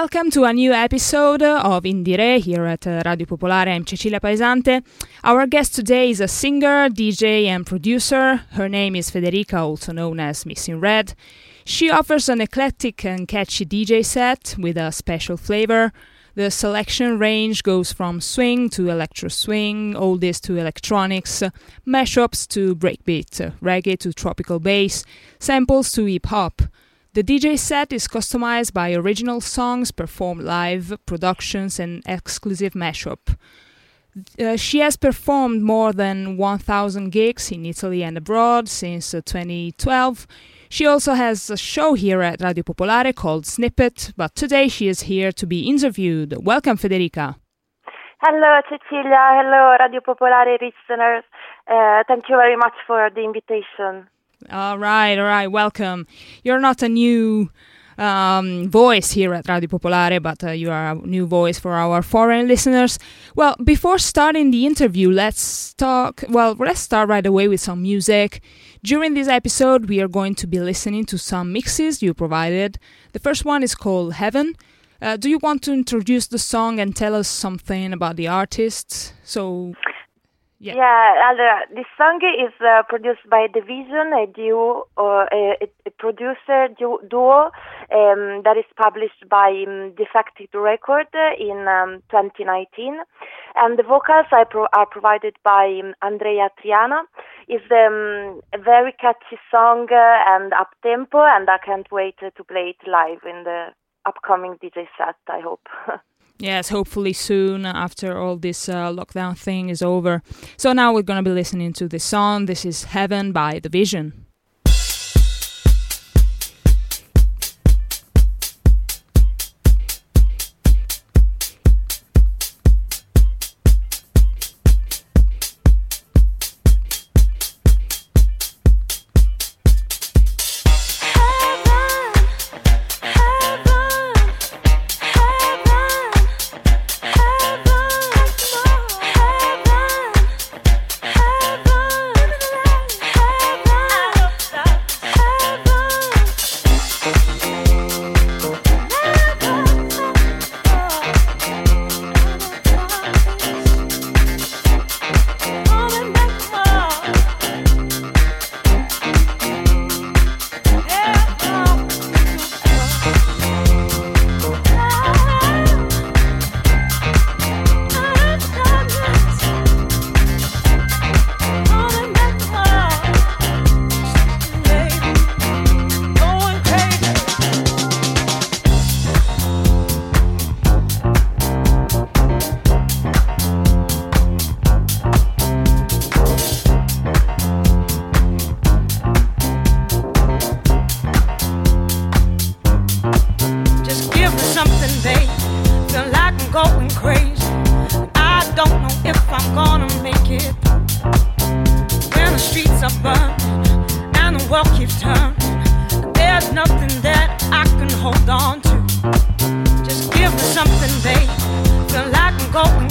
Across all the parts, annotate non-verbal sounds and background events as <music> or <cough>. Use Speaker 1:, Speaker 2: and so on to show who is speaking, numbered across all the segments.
Speaker 1: Welcome to a new episode of Indire here at uh, Radio Popolare. I'm Cecilia Paesante. Our guest today is a singer, DJ, and producer. Her name is Federica, also known as Missing Red. She offers an eclectic and catchy DJ set with a special flavor. The selection range goes from swing to electro swing, oldies to electronics, mashups to breakbeat, reggae to tropical bass, samples to hip hop. The DJ set is customized by original songs performed live, productions, and exclusive mashup. Uh, she has performed more than 1,000 gigs in Italy and abroad since uh, 2012. She also has a show here at Radio Popolare called Snippet, but today she is here to be interviewed. Welcome, Federica.
Speaker 2: Hello, Cecilia. Hello, Radio Popolare listeners. Uh, thank you very much for the invitation.
Speaker 1: All right, all right, welcome. You're not a new um, voice here at Radio Popolare, but uh, you are a new voice for our foreign listeners. Well, before starting the interview, let's talk. Well, let's start right away with some music. During this episode, we are going to be listening to some mixes you provided. The first one is called Heaven. Uh, do you want to introduce the song and tell us something about the artist? So
Speaker 2: yeah, yeah allora, this song is uh, produced by The Vision, a duo, uh, a, a, producer duo um, that is published by um, Defected Record in um, 2019. And the vocals are, pro- are provided by um, Andreya Triana. It's um, a very catchy song uh, and up tempo, and I can't wait to play it live in the upcoming DJ set, I hope. <laughs>
Speaker 1: Yes, hopefully soon after all this uh, lockdown thing is over. So now we're going to be listening to this song. This is Heaven by The Vision.
Speaker 3: Peace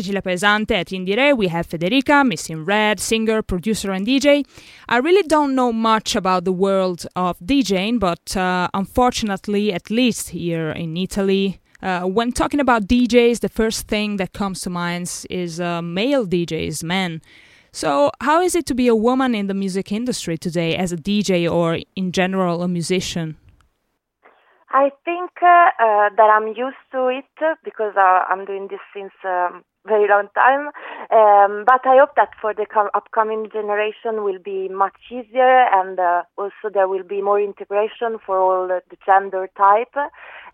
Speaker 4: Cecilia Pesante at Indire, we have Federica, Miss in Red, singer, producer, and DJ. I really don't know much about the world of DJing, but uh, unfortunately, at least here in Italy, uh, when talking about DJs, the first thing that comes to mind is uh, male DJs, men. So, how is it to be a woman in the music industry today as a DJ or in general a musician?
Speaker 2: I think uh, uh, that I'm used to it because uh, I'm doing this since um, very long time. Um, but I hope that for the com- upcoming generation will be much easier, and uh, also there will be more integration for all the gender type.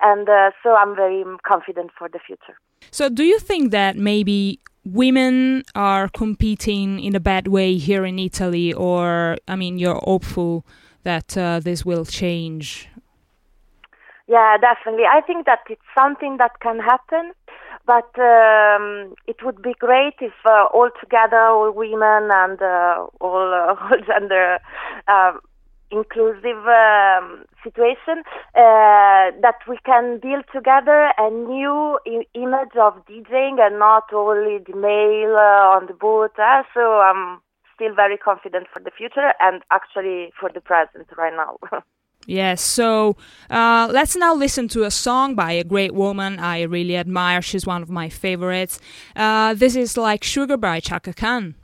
Speaker 2: And uh, so I'm very confident for the future.
Speaker 4: So, do you think that maybe women are competing in a bad way here in Italy, or I mean, you're hopeful that uh, this will change?
Speaker 2: Yeah, definitely. I think that it's something that can happen, but um, it would be great if uh, all together, all women and uh, all, uh, <laughs> all gender uh, inclusive um, situation, uh, that we can build together a new I- image of DJing and not only the male uh, on the booth. so I'm still very confident for the future and actually for the present right now. <laughs>
Speaker 4: Yes, so uh, let's now listen to a song by a great woman I really admire. She's one of my favorites. Uh, this is like Sugar by Chaka Khan.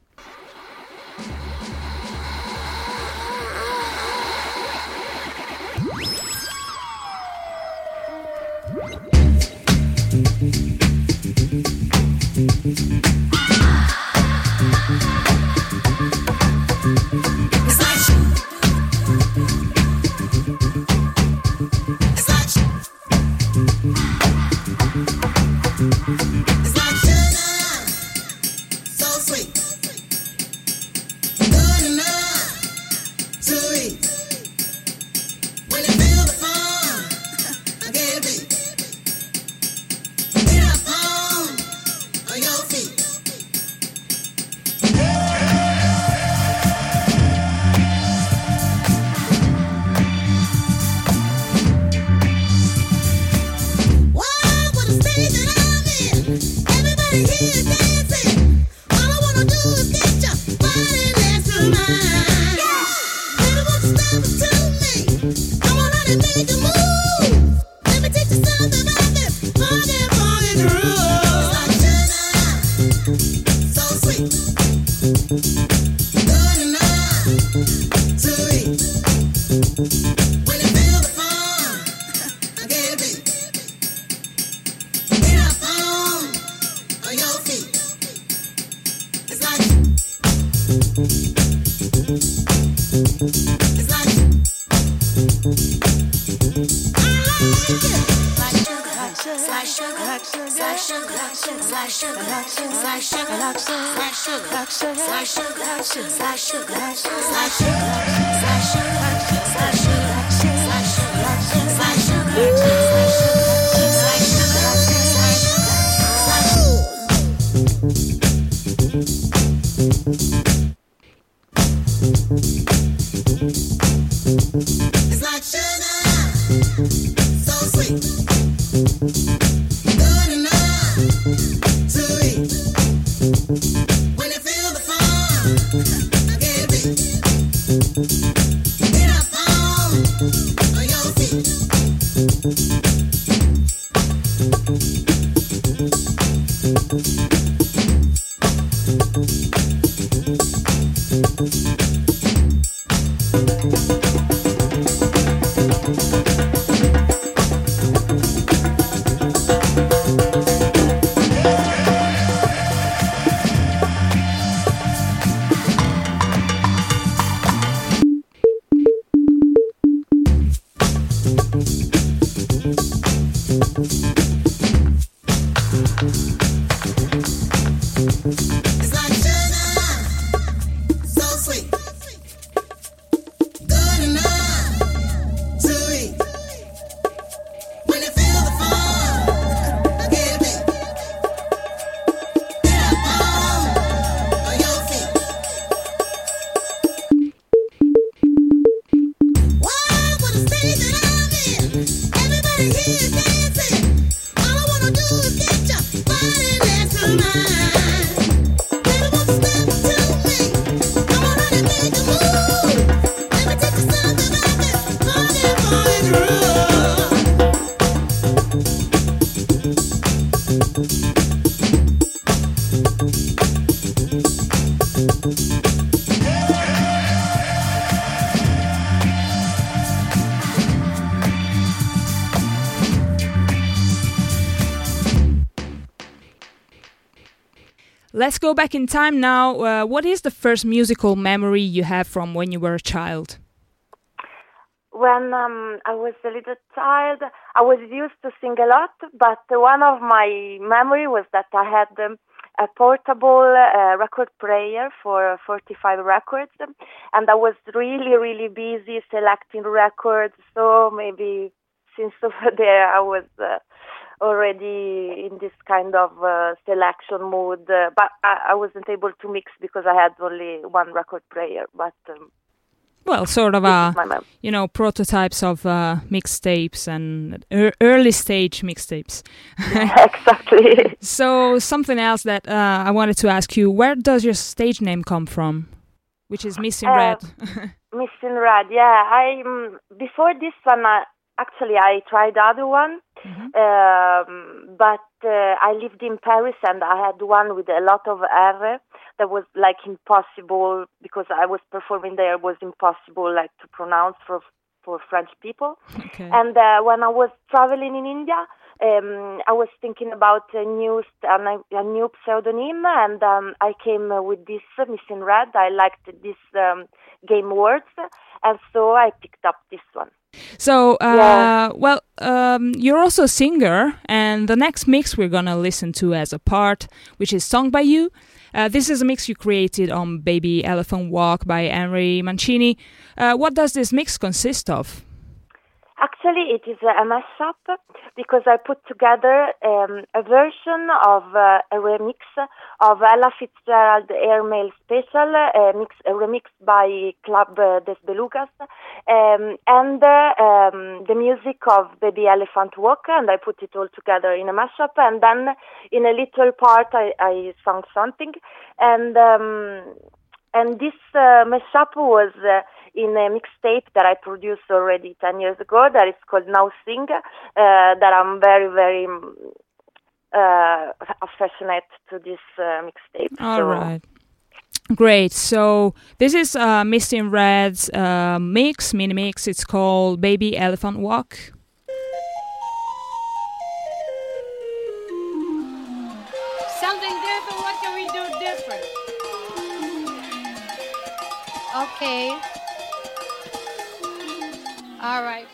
Speaker 1: Go back in time now. Uh, what is the first musical memory you have from when you were a child?
Speaker 2: When um, I was a little child, I was used to sing a lot, but one of my memory was that I had um, a portable uh, record player for 45 records, and I was really, really busy selecting records. So maybe since <laughs> there, I was. Uh, already in this kind of uh, selection mood, uh, but I, I, wasn't able to mix because I had only one record player. But um,
Speaker 1: well, sort of a you know prototypes of uh, mixtapes and er early stage mixtapes. <laughs>
Speaker 2: exactly.
Speaker 1: so something else that uh, I wanted to ask you: Where does your stage name come from? Which is Missing uh, Red. <laughs>
Speaker 2: Missing Red, yeah. I um, before this one, actually I tried other one, mm-hmm. um, but uh, I lived in Paris and I had one with a lot of R that was like impossible because I was performing there was impossible like to pronounce for for French people. Okay. And uh, when I was traveling in India, um, I was thinking about a new st- a new pseudonym, and um, I came with this uh, Miss in Red. I liked this um, game words, and so I picked up this one.
Speaker 1: So, uh, yeah. well, um, you're also a singer, and the next mix we're gonna listen to as a part, which is "Song by You." Uh, this is a mix you created on "Baby Elephant Walk" by Henry Mancini. Uh, what does this mix consist of?
Speaker 2: Actually, it is a mashup because I put together um, a version of uh, a remix of Ella Fitzgerald Airmail Special, a, mix, a remix by Club uh, Des Belugas, um, and uh, um, the music of Baby Elephant Walk, and I put it all together in a mashup. And then in a little part, I, I sung something, and um, and this uh, mashup was uh, in a mixtape that I produced already 10 years ago that is called Now Sing, uh, that I'm very, very uh, affectionate to this uh, mixtape.
Speaker 1: All so. right. Great. So this is uh, Miss in Red's uh, mix, mini mix. It's called Baby Elephant Walk.
Speaker 3: Okay. All right.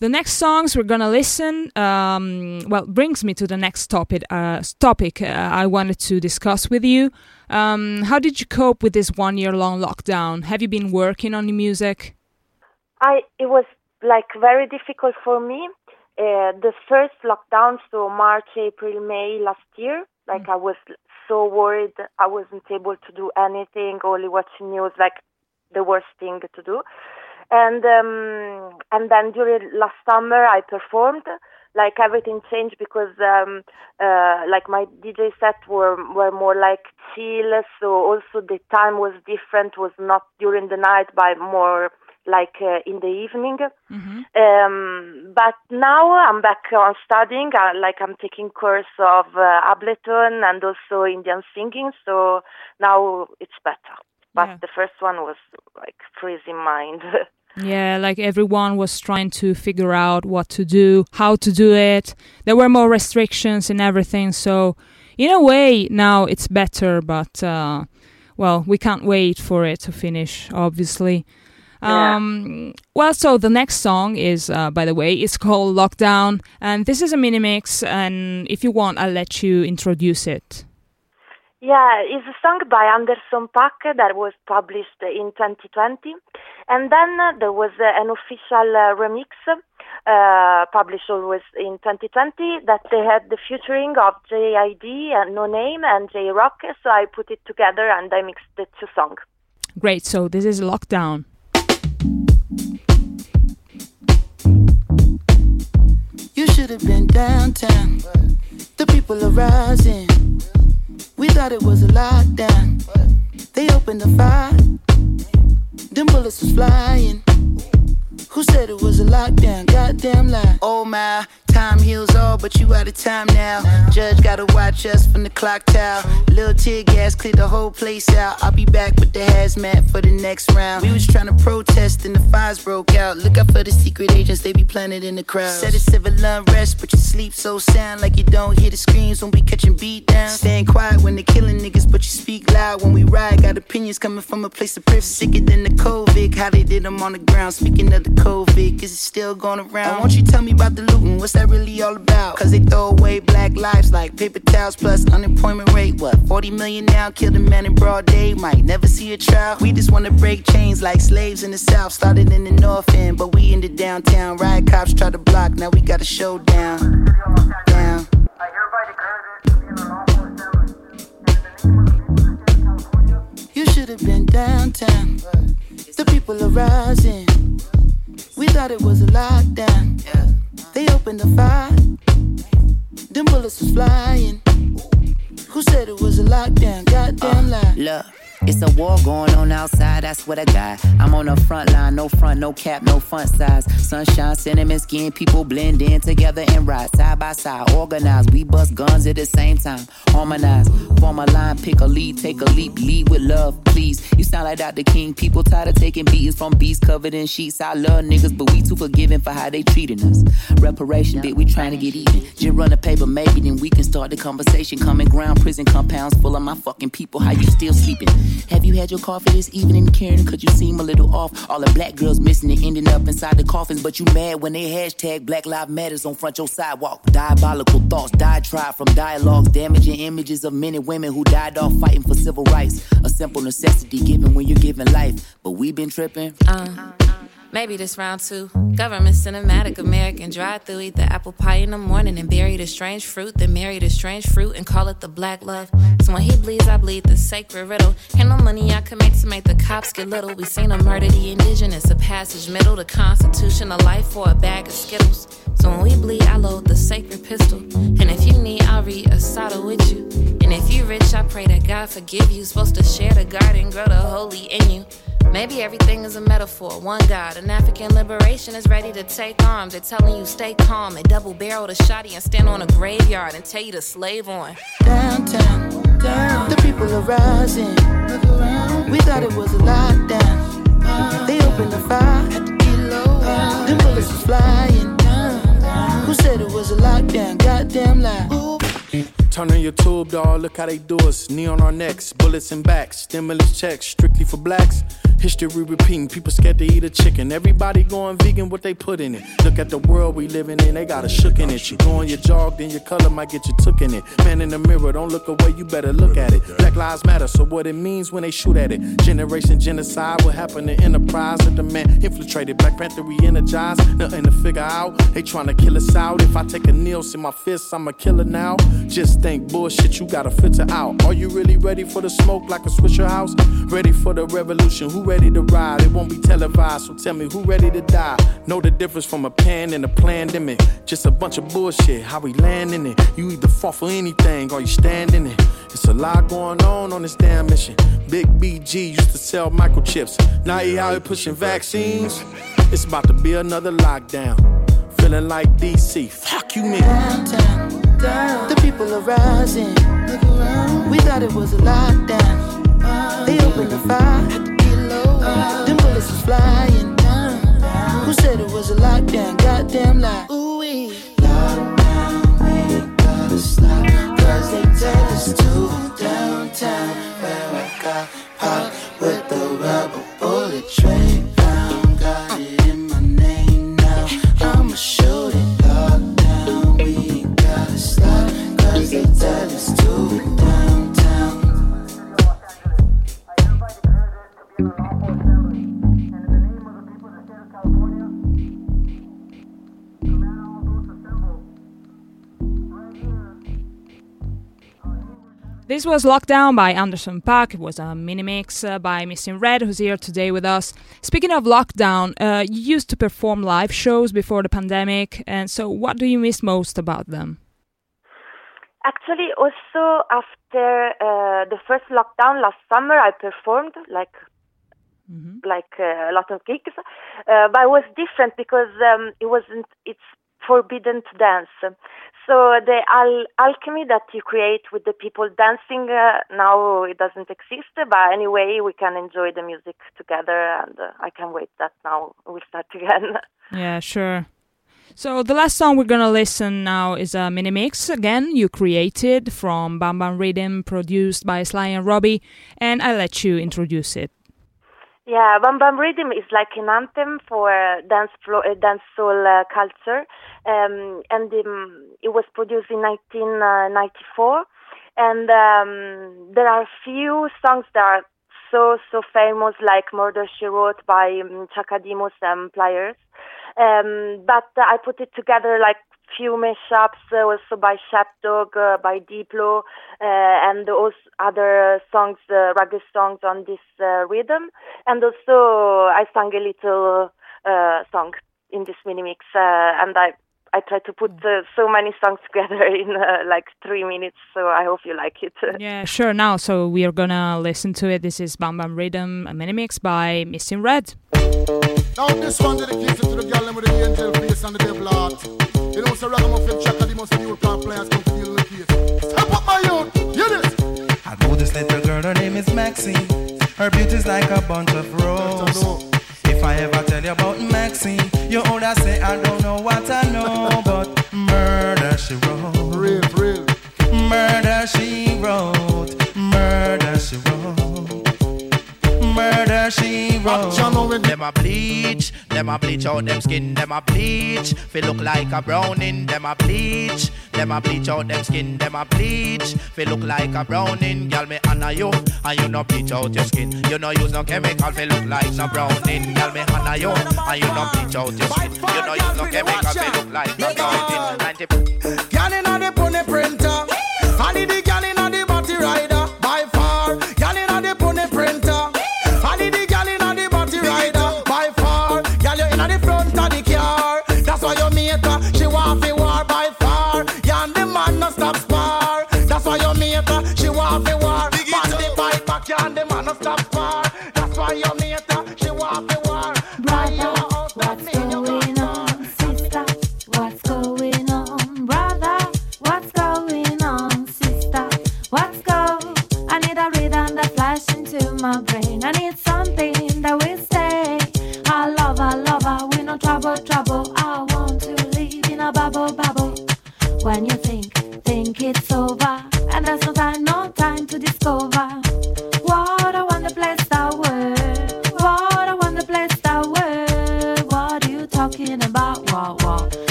Speaker 1: The next songs we're gonna listen, um, well, brings me to the next topic. Uh, topic uh, I wanted to discuss with you. Um, how did you cope with this one-year-long lockdown? Have you been working on the music?
Speaker 2: I it was like very difficult for me. Uh, the first lockdown, so March, April, May last year, like mm. I was so worried I wasn't able to do anything, only watching news, like the worst thing to do. And um, and then during last summer I performed. Like everything changed because um, uh, like my DJ sets were were more like chill, so also the time was different. Was not during the night, but more like uh, in the evening. Mm-hmm. Um, but now I'm back on studying. Uh, like I'm taking course of uh, Ableton and also Indian singing. So now it's better. But yeah. the first one was like freezing mind. <laughs>
Speaker 1: Yeah, like everyone was trying to figure out what to do, how to do it. There were more restrictions and everything. So, in a way, now it's better, but uh, well, we can't wait for it to finish, obviously. Um, well, so the next song is, uh, by the way, it's called Lockdown, and this is a mini mix. And if you want, I'll let you introduce it.
Speaker 2: Yeah, it's a song by Anderson .Paak that was published in 2020, and then uh, there was uh, an official uh, remix uh, published always in 2020 that they had the featuring of JID and Noname and Jay Rock. So I put it together and I mixed the two songs.
Speaker 1: Great. So this is Lockdown.
Speaker 5: You should have been downtown. The people are rising. We thought it was a lockdown. They opened the fire. Them bullets was flying. Who said it was a lockdown? Goddamn lie. Oh my, time heals all, but you out of time now. Judge gotta watch us from the clock tower. Little tear gas cleared the whole place out. I'll be back with the hazmat for the next round. We was trying to protest and the fires broke out. Look out for the secret agents, they be planted in the crowd. Said it's civil unrest, but you sleep so sound like you don't hear the screams when we catching beat down. Staying quiet when they killing niggas, but you speak loud when we ride. Got opinions coming from a place of privilege, sicker than the COVID. How they did them on the ground. Speaking of the COVID, is it still going around? Won't you tell me about the looting? What's that really all about? Cause they throw away black lives like paper towels plus unemployment rate. What, 40 million now? Killed a man in broad day, might never see a trial. We just wanna break chains like slaves in the south. Started in the north end, but we in the downtown. Riot cops try to block, now we got a showdown. Down. You should have been downtown. The people are rising. We thought it was a lockdown. They opened the fire. Them bullets was flying. Who said it was a lockdown? Goddamn uh, lie.
Speaker 6: Look. It's a war going on outside, that's what I got. I'm on the front line, no front, no cap, no front size. Sunshine, cinnamon skin, people blend in together and ride side by side. Organized, we bust guns at the same time. Harmonize, form a line, pick a lead, take a leap, lead with love, please. You sound like Dr. King, people tired of taking beatings from beasts covered in sheets. I love niggas, but we too forgiving for how they treating us. Reparation, bit, we trying to get even. Just run the paper, maybe then we can start the conversation. Common ground, prison compounds full of my fucking people. How you still sleeping? Have you had your coffee this evening, Karen? Cause you seem a little off. All the black girls missing and ending up inside the coffins, but you mad when they hashtag Black Lives Matters on front your sidewalk. Diabolical thoughts, diatribe from dialogues, damaging images of men and women who died off fighting for civil rights. A simple necessity given when you're giving life, but we been tripping.
Speaker 7: Uh. Maybe this round two. Government cinematic American drive through. Eat the apple pie in the morning and bury the strange fruit. Then marry the strange fruit and call it the black love. So when he bleeds, I bleed the sacred riddle. Ain't no money I could make to make the cops get little. We seen a murder the indigenous, a passage middle, the constitution, a life for a bag of skittles. So when we bleed, I load the sacred pistol. And if you need, I'll read a Asada with you. And if you rich, I pray that God forgive you. Supposed to share the garden, grow the holy in you. Maybe everything is a metaphor. One God, an African liberation is ready to take arms. They're telling you stay calm. They double barrel the shotty and stand on a graveyard and tell you to slave on.
Speaker 5: Downtown, down, the people are rising. We thought it was a lockdown. They opened the fire. The bullets was flying. Who said it was a lockdown? Goddamn lie.
Speaker 8: Turn on your tube, dog. Look how they do us. Knee on our necks, bullets and backs, stimulus checks, strictly for blacks. History repeating, people scared to eat a chicken. Everybody going vegan, what they put in it. Look at the world we living in, they got a shook in it. You go on your jog, then your color might get you took in it. Man in the mirror, don't look away, you better look at it. Black lives matter, so what it means when they shoot at it. Generation genocide, what happened to enterprise the man infiltrated. Black Panther re energized, nothing to figure out. They trying to kill us out. If I take a kneel, see my fists, I'm a killer now. Just think bullshit, you gotta filter out. Are you really ready for the smoke like a Swisher House? Ready for the revolution? Who ready to ride? It won't be televised, so tell me who ready to die? Know the difference from a pan and a pandemic. Just a bunch of bullshit, how we land in it. You either fall for anything or you stand in it. It's a lot going on on this damn mission. Big BG used to sell microchips. Now he out here pushing vaccines. It's about to be another lockdown. Feeling like DC. Fuck you, man.
Speaker 5: Down. The people are rising. We thought it was a lockdown. They opened the fire. Them bullets was flying. Down Who said it was a lockdown? Goddamn lie. Ooh wee. Lockdown, we ain't gotta stop. Cause they tell us to downtown. Where I got popped with the rubber bullet train.
Speaker 1: This was Lockdown by Anderson Paak. It was a mini mix uh, by Missing Red, who's here today with us. Speaking of lockdown, uh, you used to perform live shows before the pandemic, and so what do you miss most about them?
Speaker 2: Actually, also after uh, the first lockdown last summer, I performed like like uh, a lot of gigs, uh, but it was different because um, it wasn't. It's forbidden to dance. So the al- alchemy that you create with the people dancing uh, now it doesn't exist. But anyway, we can enjoy the music together, and uh, I can't wait that now we'll start <laughs> again.
Speaker 1: Yeah, sure. So the last song we're gonna listen now is a mini mix again you created from Bam Bam Rhythm, produced by Sly and Robbie, and I'll let you introduce it.
Speaker 2: Yeah, Bam Bam Rhythm is like an anthem for uh, dance floor, uh, dance soul uh, culture, um, and um, it was produced in 1994. And um, there are few songs that are so so famous, like Murder She Wrote by um, Chaka Demus and Pliers. Um, but I put it together like few mashups uh, also by Shepdog, uh, by Diplo, uh, and also other songs, uh, songs on this uh, rhythm. And also I sang a little uh, song in this mini mix, uh, and I I tried to put uh, so many songs <laughs> together in uh, like three minutes. So I hope you like it. <laughs>
Speaker 1: Yeah, sure. Now, so we are gonna listen to it. This is Bam Bam Rhythm, a mini mix by Missing Red.
Speaker 9: Now this one dedicated to the girl with the angel face and the devil heart. You know, so ragamuffin checker, the most new plant players come to deal with the case. Step up my youth, hear this.
Speaker 10: I know this little girl, her name is Maxine. Her beauty's like a bunch of roses. If I ever tell you about Maxine, you older say I don't know what I know, <laughs> but murder she wrote.
Speaker 9: Real, real.
Speaker 10: Murder she wrote. Murder she wrote. Murder she wrote.
Speaker 11: Them a bleach, them a bleach out them skin, them a bleach. Feel look like a browning, them a bleach. Them a bleach out them skin, them a bleach. Feel look like a browning, girl me honor you, and you no bleach out your skin. You no use no chemical, feel look like no browning, girl me honor you, and you no bleach out your skin. You no use no chemical, feel look like no browning. 90
Speaker 9: Girl inna the pony printer, the the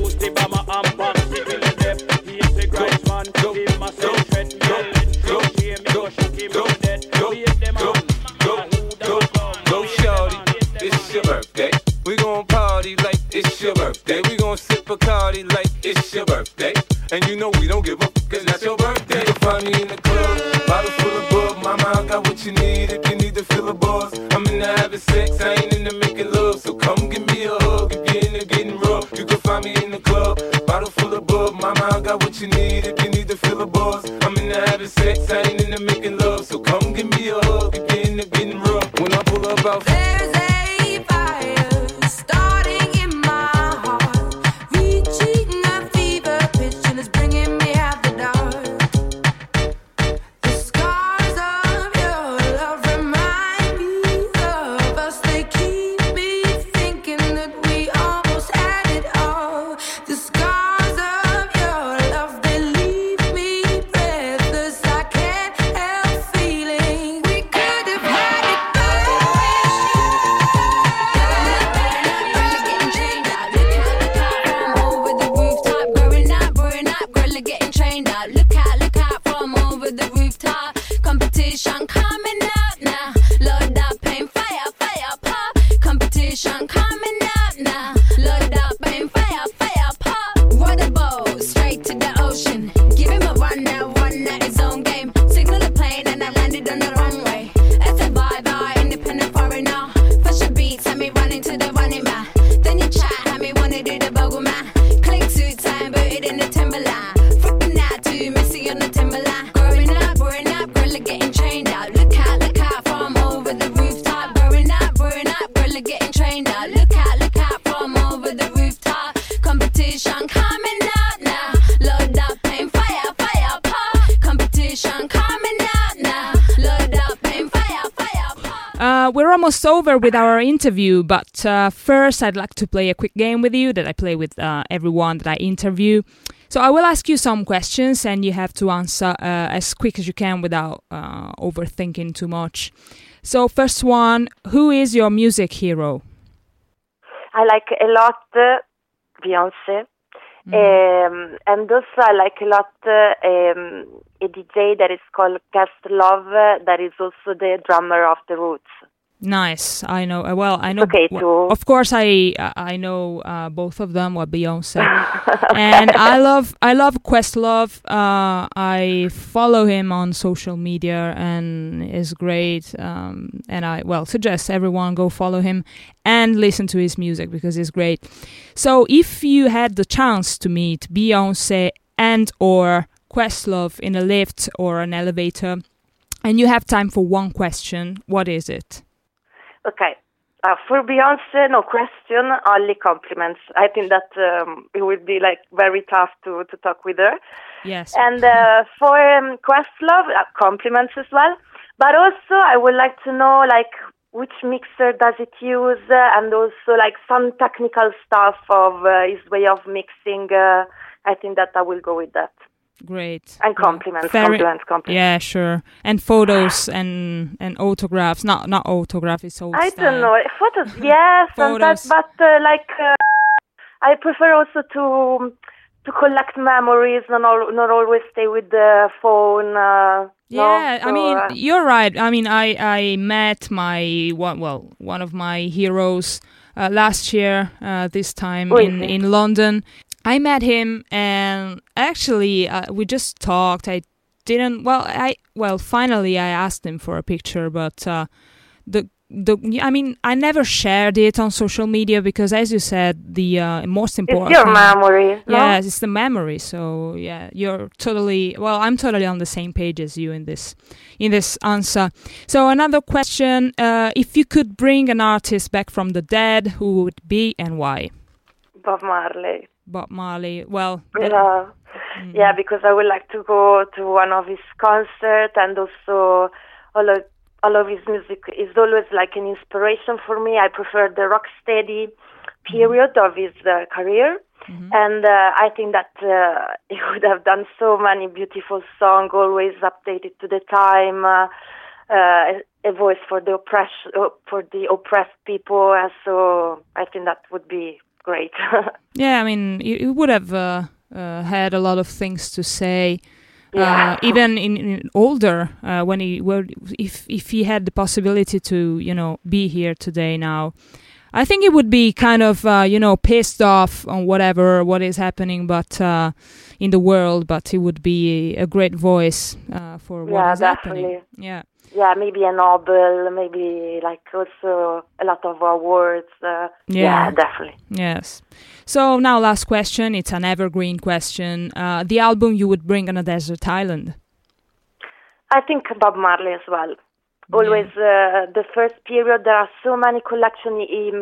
Speaker 12: use the bomber and pack it in. He's the Christ man. Give my say threat. Yelling. Go, go, go, go,
Speaker 13: go, go, go, shorty. It's your birthday. We gon' party like it's your birthday. We gon' sip a cardi like it's your birthday. And you know we don't give up,
Speaker 14: almost over
Speaker 1: with our interview, but uh, first I'd like to play a quick game with you that I play with uh, everyone that I interview. So I will ask you some questions, and you have to answer uh, as quick as you can without uh, overthinking too much. So first one, who is your music hero?
Speaker 2: I like a lot uh, Beyonce. Um, and also I like a lot uh, um, a DJ that is called Cast Love, uh, that is also the drummer of The Roots.
Speaker 1: Nice. I know. uh, Well, I know.
Speaker 2: okay
Speaker 1: Of course, I I know uh, both of them. Well, Beyonce, <laughs> and I love I love Questlove. Uh, I follow him on social media and is great. Um, and I well suggest everyone go follow him and listen to his music because it's great. So, if you had the chance to meet Beyonce and or Questlove in a lift or an elevator, and you have time for one question, what is it?
Speaker 2: Okay. Uh, for Beyonce, no question, only compliments. I think that um, it would be like very tough to, to talk with her.
Speaker 1: Yes.
Speaker 2: And uh, for um, Questlove, uh, compliments as well. But also, I would like to know like which mixer does it use, uh, and also like some technical stuff of uh, his way of mixing. Uh, I think that I will go with that.
Speaker 1: Great.
Speaker 2: And compliments,
Speaker 1: Very-
Speaker 2: compliments, compliments.
Speaker 1: Yeah, sure. And photos and and autographs. Not not autograph. It's old
Speaker 2: I
Speaker 1: style.
Speaker 2: don't know photos. <laughs> Yeah, sometimes,
Speaker 1: Photos.
Speaker 2: but uh, like uh, I prefer also to to collect memories, not al- not always stay with the phone. Uh, no?
Speaker 1: Yeah, I mean,
Speaker 2: uh,
Speaker 1: you're right. I mean, I I met my one well one of my heroes uh, last year. Uh, this time in in London, I met him, and actually uh, we just talked. I didn't. Well, I well finally I asked him for a picture, but uh, the the I mean I never shared it on social media because, as you said, the uh, most important.
Speaker 2: it's your memory. no?
Speaker 1: Yes, it's the memory. So yeah, you're totally well. I'm totally on the same page as you in this in this answer. So another question: uh, If you could bring an artist back from the dead, who would it be and why?
Speaker 2: Bob Marley.
Speaker 1: Bob Marley. Well,
Speaker 2: Yeah.
Speaker 1: Mm.
Speaker 2: yeah, because I would like to go to one of his concerts and also all of, all of his music is always like an inspiration for me. I prefer the rock steady period of his uh, career. And uh, I think that uh, <laughs> he would have done so many beautiful songs, always updated to the time, uh, uh, a voice for the oppress uh, for the oppressed people. And so I think that would be great. <laughs>
Speaker 1: Yeah, I mean, he, he would have uh, uh, had a lot of things to say.
Speaker 2: Yeah.
Speaker 1: Uh, <laughs> even in, in older, uh, when he were, if if he had the possibility to, you know, be here today now, I think he would be kind of, uh, you know, pissed off on whatever what is happening, but uh, in the world. But he would be a great voice uh, for what
Speaker 2: yeah,
Speaker 1: is happening.
Speaker 2: definitely.
Speaker 1: Yeah.
Speaker 2: Yeah, maybe a Nobel, maybe like also a lot of awards. Uh,
Speaker 1: Yeah.
Speaker 2: definitely.
Speaker 1: Yes. So now, last question. It's an evergreen question. Uh, the album you would bring on a desert island.
Speaker 2: I think Bob Marley as well. Always uh, the first period. There are so many collections. He,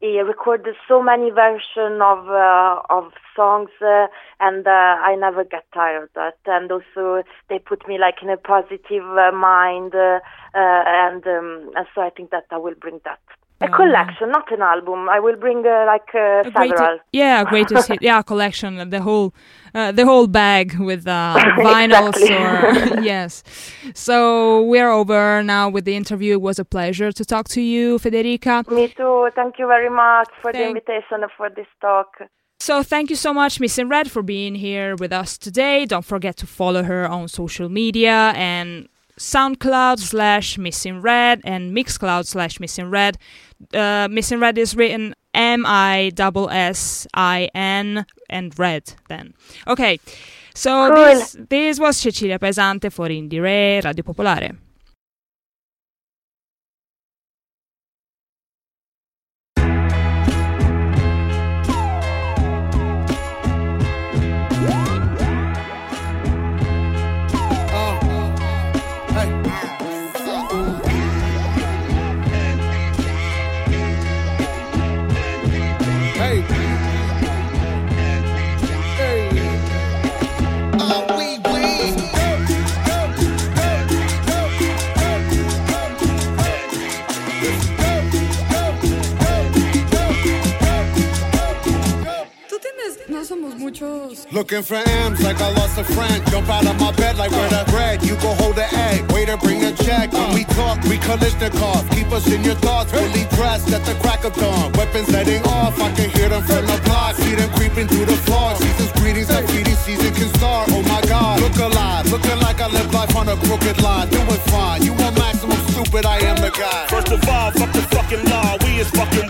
Speaker 2: he recorded so many versions of uh, of songs, uh, and uh, I never get tired of that. And also, they put me like in a positive uh, mind, uh, uh, and um, and so I think that I will bring that. A collection, not an album. I will bring uh, like uh,
Speaker 1: A great-
Speaker 2: several.
Speaker 1: yeah, greatest <laughs> hit. Yeah, collection. The whole, uh, the whole bag with uh, <laughs> vinyls. Or <laughs> yes. So we're over now with the interview. It was a pleasure to talk to you, Federica.
Speaker 2: Me too. Thank you very much for the invitation and for this talk.
Speaker 1: So thank you so much, Miss in Red, for being here with us today. Don't forget to follow her on social media and SoundCloud slash Missing Red and Mixcloud slash Missing Red. Uh, Missing Red is written M I S S I N and Red. Then okay. So
Speaker 2: Cool.
Speaker 1: this this was Cecilia Pesante for Indire Radio Popolare.
Speaker 15: Somos muchos.
Speaker 9: Looking for M's like I lost a friend. Jump out of my bed like where the bread. You go hold the egg. Waiter, bring a check. When we talk, we Kalashnikov. Keep us in your thoughts. Fully dressed at the crack of dawn. Weapons letting off. I can hear them from the block. See them creeping through the floor. Season's greetings. That feeding season can start. Oh my God. Look alive. Looking like I live life on a crooked line. Doing fine. You want maximum stupid. I am the guy.
Speaker 16: First of all, fuck the fucking law. We is fucking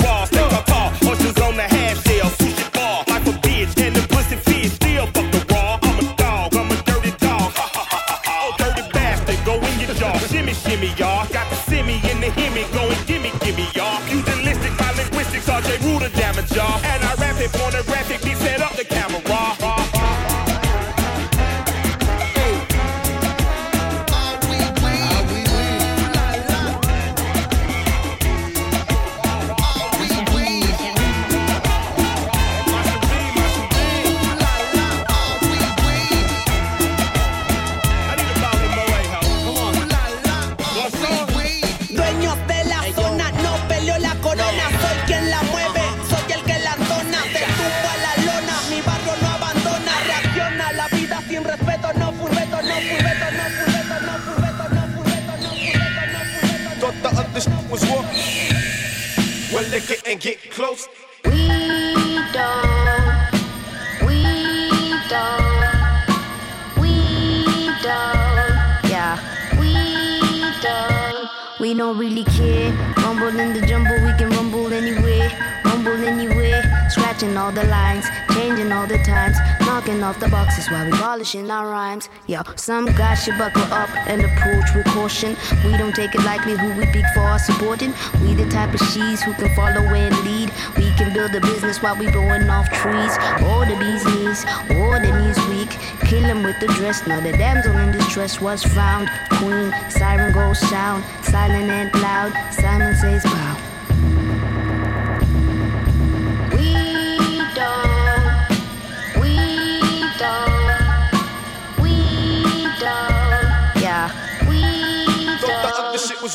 Speaker 14: should buckle up and approach with caution. We don't take it lightly who we pick for our supporting. We the type of she's who can follow and lead. We can build a business while we blowing off trees. Or the bee's knees, or the knees weak. Kill 'em with the dress. Now the damsel in distress was found. Queen, siren goes sound, silent and loud. Simon says,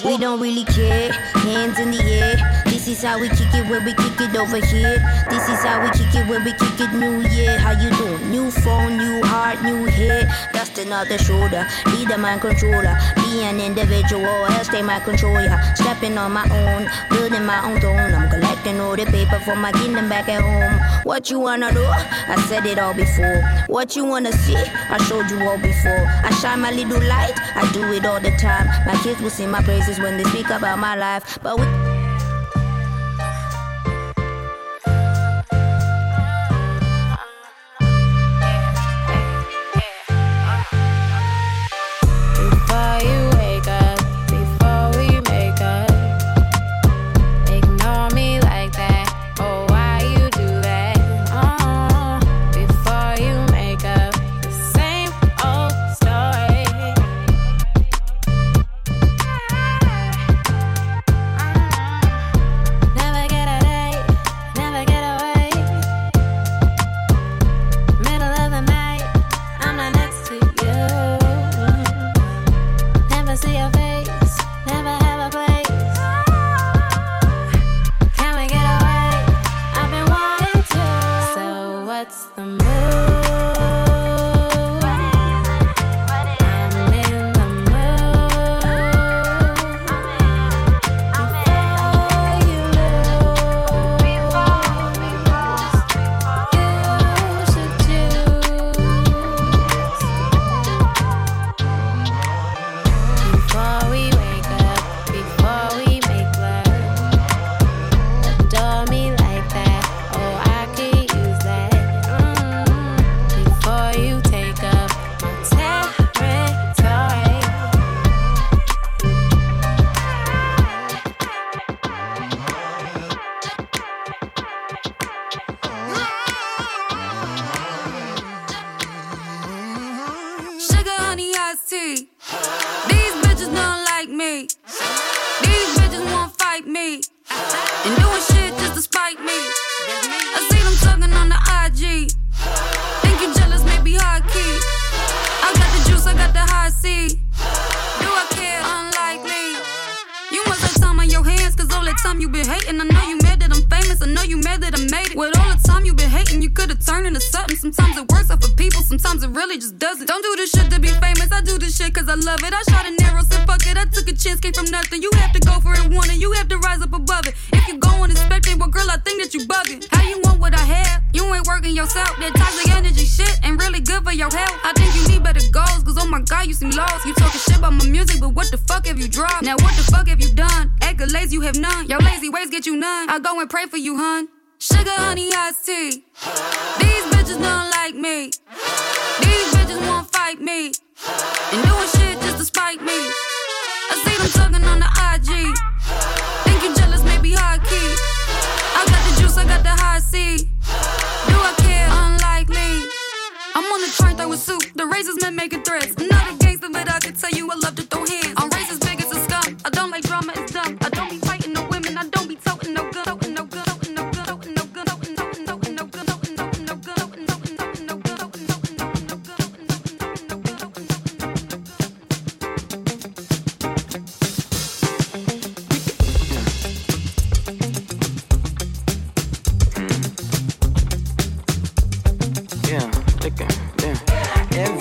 Speaker 14: We don't
Speaker 17: really care. Hands in the air. This is how we kick it when we kick it over here. This is how we kick it when we kick it new year. How you doing? New phone, new heart, new hair. Dust another shoulder. Be the mind controller. Be an individual, else they might control ya. Stepping on my own, building my own throne. I'm collecting all the paper for my kingdom back at home. What you wanna do? I said it all before. What you wanna see? I showed you all before. I shine my little light. I do it all the time. My kids will sing my praises when they speak about my life. But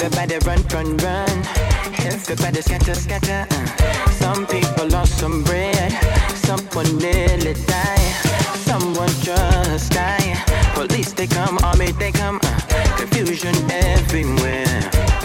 Speaker 18: Everybody run, run, run. Everybody scatter, scatter. Uh. Some people lost some bread. Someone nearly died. Someone just died. Police they come, army they come. Uh. Confusion everywhere.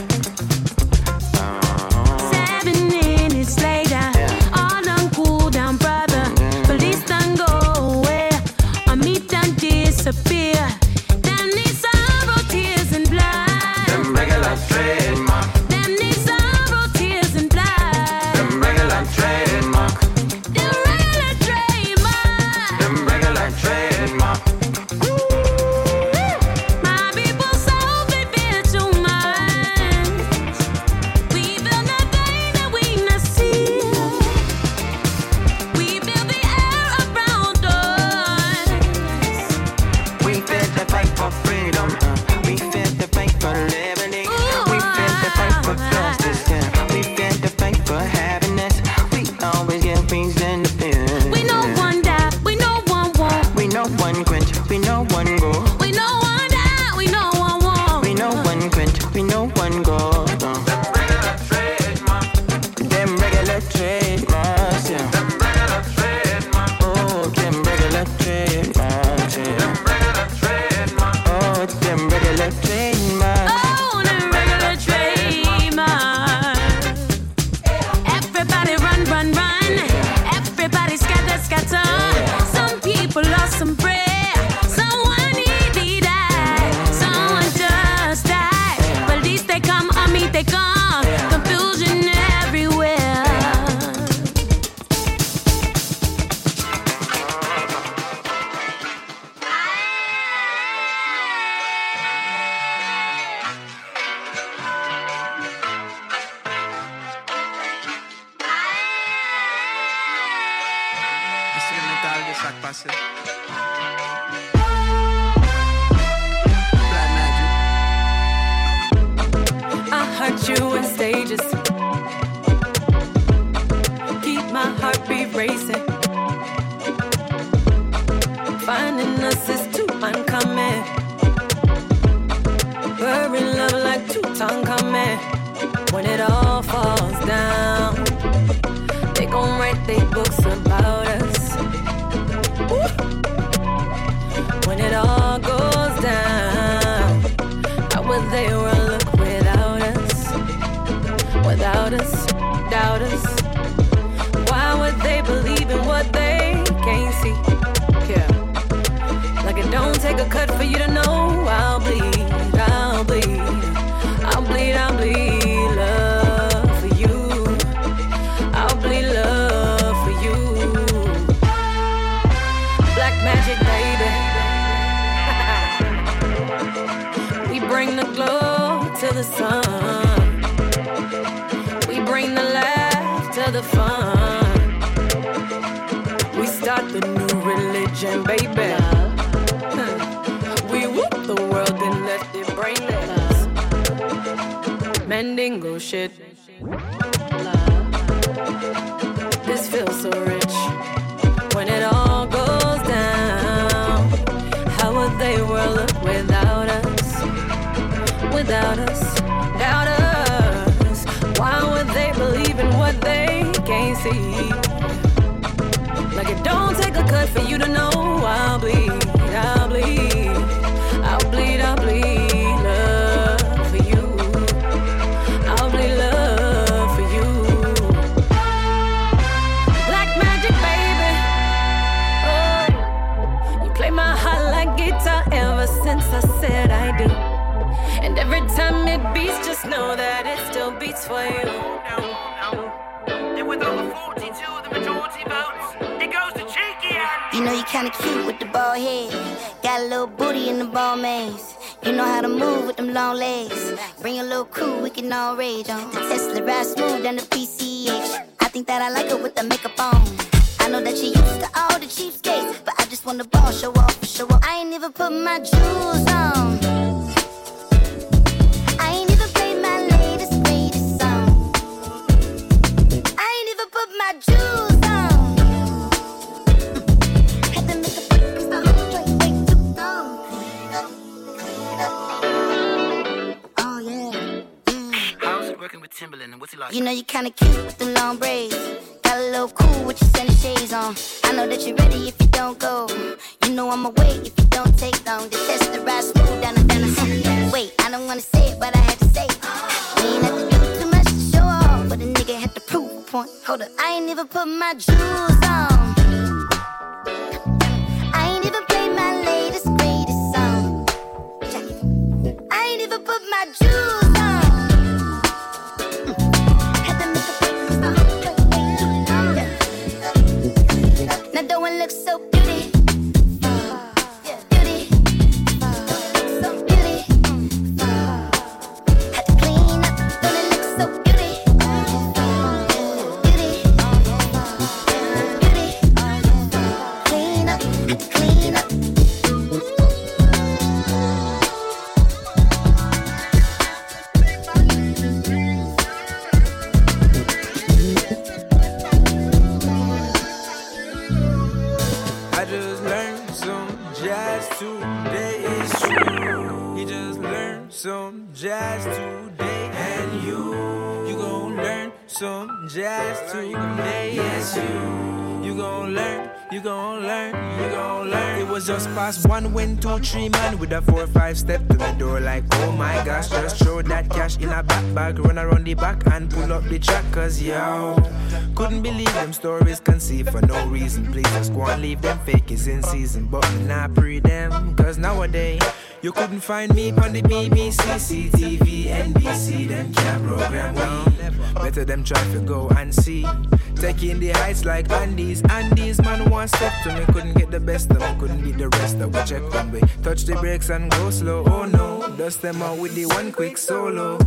Speaker 19: Ball. You know how to move with them long legs. Bring a little crew, we can all rage on. Tesla ride smooth down the PCH. I think that I like her with the makeup on. I know that she used to all the cheapskates, but I just want the ball show off, show off. I ain't even put my jewels on. I ain't even played my latest, song. I ain't even put my jewels
Speaker 20: Timberland and what's he like?
Speaker 19: You know you kinda cute with the long braids. Got a little cool with your sunny shades on. I know that you're ready if you don't go. You know I'ma wait if you don't take long. The test the ride smooth down the down the Wait, I don't wanna say it, but I had to say it. We ain't have to do too much to show off, but a nigga had to prove a point. Hold up, I ain't even put my jewels on. I ain't even played my latest greatest song. I ain't even put my jewels look so beauty?
Speaker 21: Just past one two, three man with a four, five step to the door. Like, oh my gosh, just throw that cash in a back bag, run around the back and pull up the track. Cause yo, couldn't believe them stories conceived for no reason. Please just go and leave them fakes in season. But nah, pre them, cause nowadays. You couldn't find me on the BBC, CTV, NBC, them can't program we. Better them try to go and see. Taking the heights like Andes, Andes, man, one step to me. Couldn't get the best of me, couldn't be the rest of we check one way. Touch the brakes and go slow, oh no. Dust them out with the one quick solo.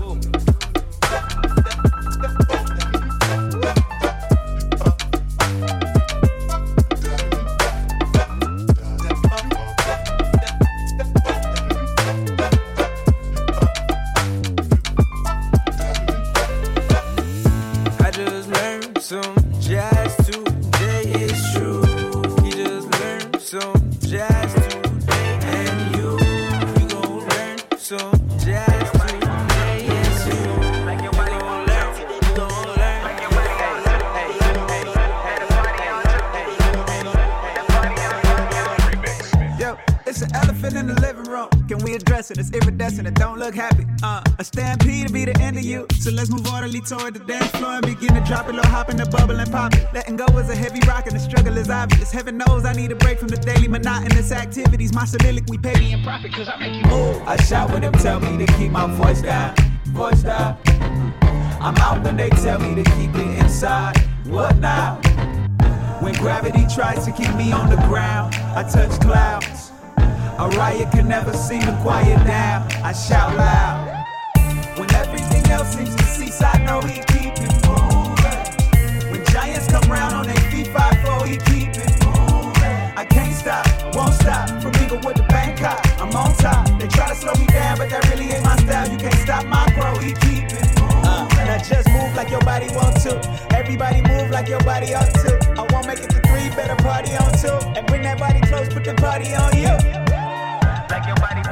Speaker 4: Elephant in the living room. Can we address it? It's iridescent. It don't look happy. Uh, a stampede to be the end of you. So let's move orderly toward the dance floor and begin to drop it, low, hop in the bubble and pop it. Letting go is a heavy rock and the struggle is obvious. Heaven knows I need a break from the daily monotonous activities. My soliloquy pay me in profit cause I make you move. I shout when them tell me to keep my voice down. Voice down. I'm out when they tell me to keep it inside. What now? When gravity tries to keep me on the ground, I touch clouds. A riot can never seem to quiet down. I shout loud. When everything else seems to cease, I know he keep it moving. When giants come round on their feet, five four, he keep it moving. I can't stop, won't stop. From with the Bangkok, I'm on top. They try to slow me down, but that really ain't my style. You can't stop my grow, he keep it moving. Uh, now just move like your body want to. Everybody move like your body ought to. I won't make it to three, better party on two. And bring that body close, put the party on you. Your body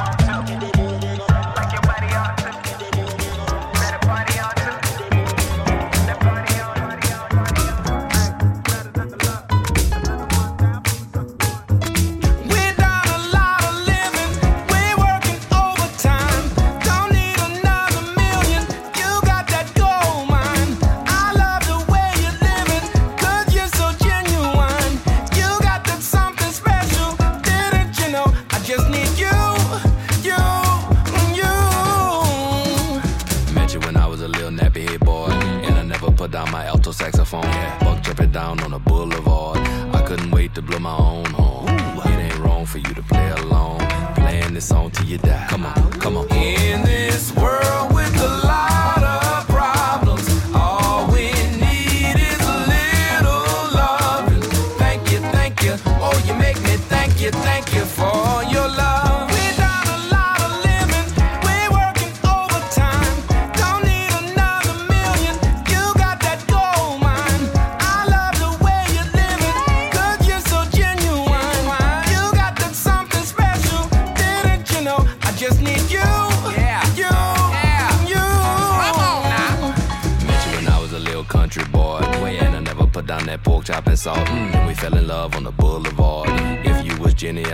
Speaker 22: alto saxophone. Buck jumping down on the boulevard. I couldn't wait to blow my own horn. It ain't wrong for you to play along, playing this song till you die. Come on, come on.
Speaker 21: In this world with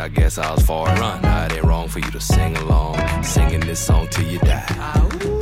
Speaker 21: I
Speaker 22: guess I was far. Run, it ain't wrong for you to sing along, singing this song till you die.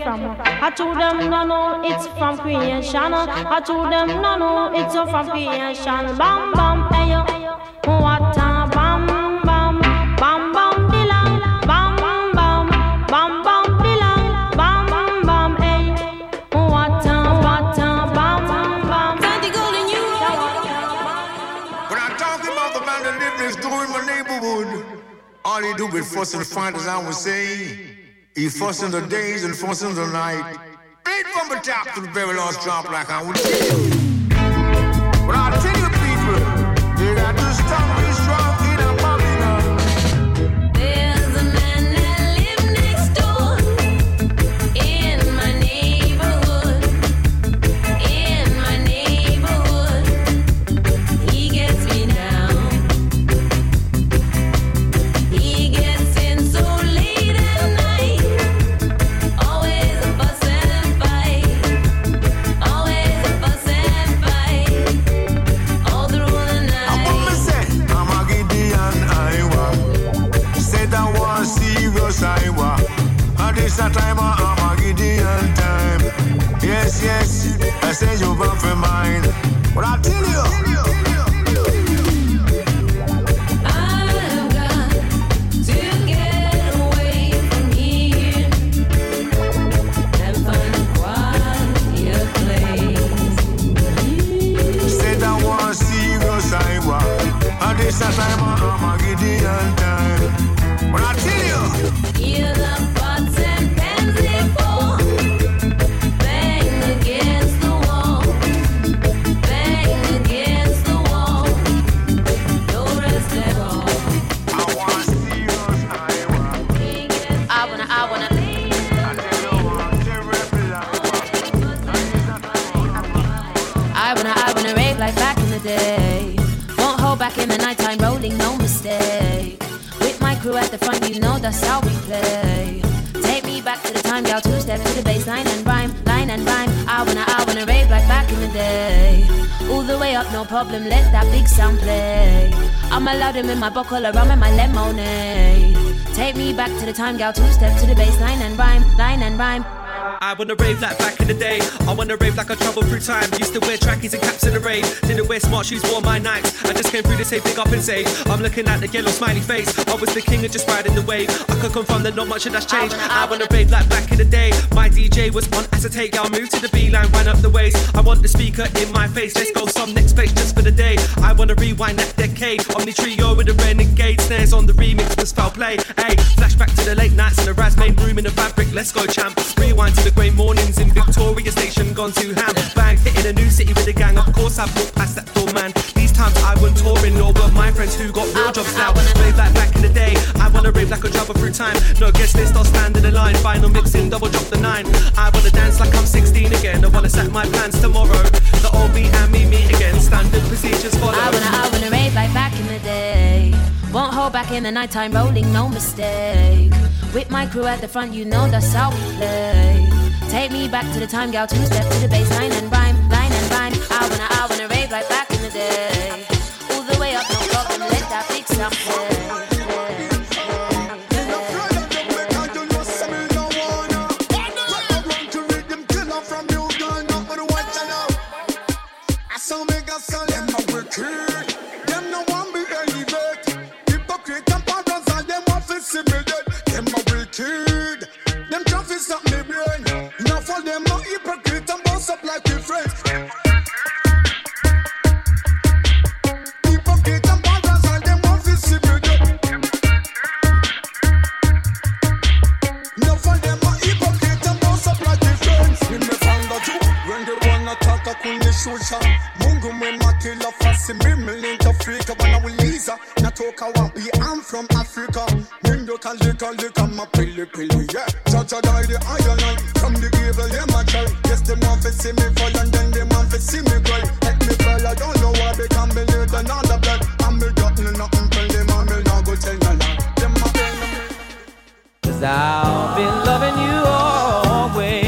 Speaker 23: It from. I told them no no, it's from creation. I told them no no, it's from creation. Bam bam, hey yo, what a bam bam, bam bam dilang, bam bam, bam bam dilang, bam bam, hey, what a what a bam bam. Sandy golden you.
Speaker 24: When I'm about the man that live next in my neighborhood, all he do is fuss and fight, as I would say. He fuss in the days and in the night. Straight from the top to the very last drop, like I would
Speaker 7: Allowed him in my buckle, around in my lemonade. Take me back to the time, gal, two step to the bass line and rhyme, line and rhyme.
Speaker 25: I wanna rave like back in the day. I wanna rave like I travel through time. Used to wear trackies and caps in the rain. Didn't wear smart shoes, wore my Nikes. I just came through to say big up and say, I'm looking at the yellow smiley face. I was the king of just riding the wave. I could confirm that not much of that's changed. I wanna rave like back in the day. My DJ was on acetate. I'll move to the B line, ran up the waist. I want the speaker in my face. Let's go some next place just for the day. I wanna rewind that decade. Omni trio with the renegade snares on the remix was foul play. Hey, flashback to the late nights in the Raz main room in the fabric. Let's go, champ. Rewind to the grey mornings in Victoria Station, gone to ham. Bang, hitting a new city with a gang. Of course, I walked past that door, man. These times I went touring, nor were my friends who got real jobs now. Rave like back in the day. I wanna rave like a travel through time. No guest list, I'll stand in the line. Final mixing, double drop the nine. I wanna dance like I'm 16 again. I wanna sack my plans tomorrow. The old me and me meet again. Standard procedures follow.
Speaker 7: I wanna, I wanna rave like back in the day. Won't hold back in the nighttime, rolling, no mistake. With my crew at the front, you know that's how we play. Take me back to the time, gal, two step to the bass line and rhyme, line and rhyme. I wanna, I wanna rave like back in the day.
Speaker 26: Window calli calli come a pilly pilly, yeah. The iron. From the a try. Yes, them want to see me fall and then want to see me cry. Let me fall, I don't know why they can't believe blood. And me nothing from them me go tell no lie. Them.
Speaker 27: Cause I've been loving you. Always.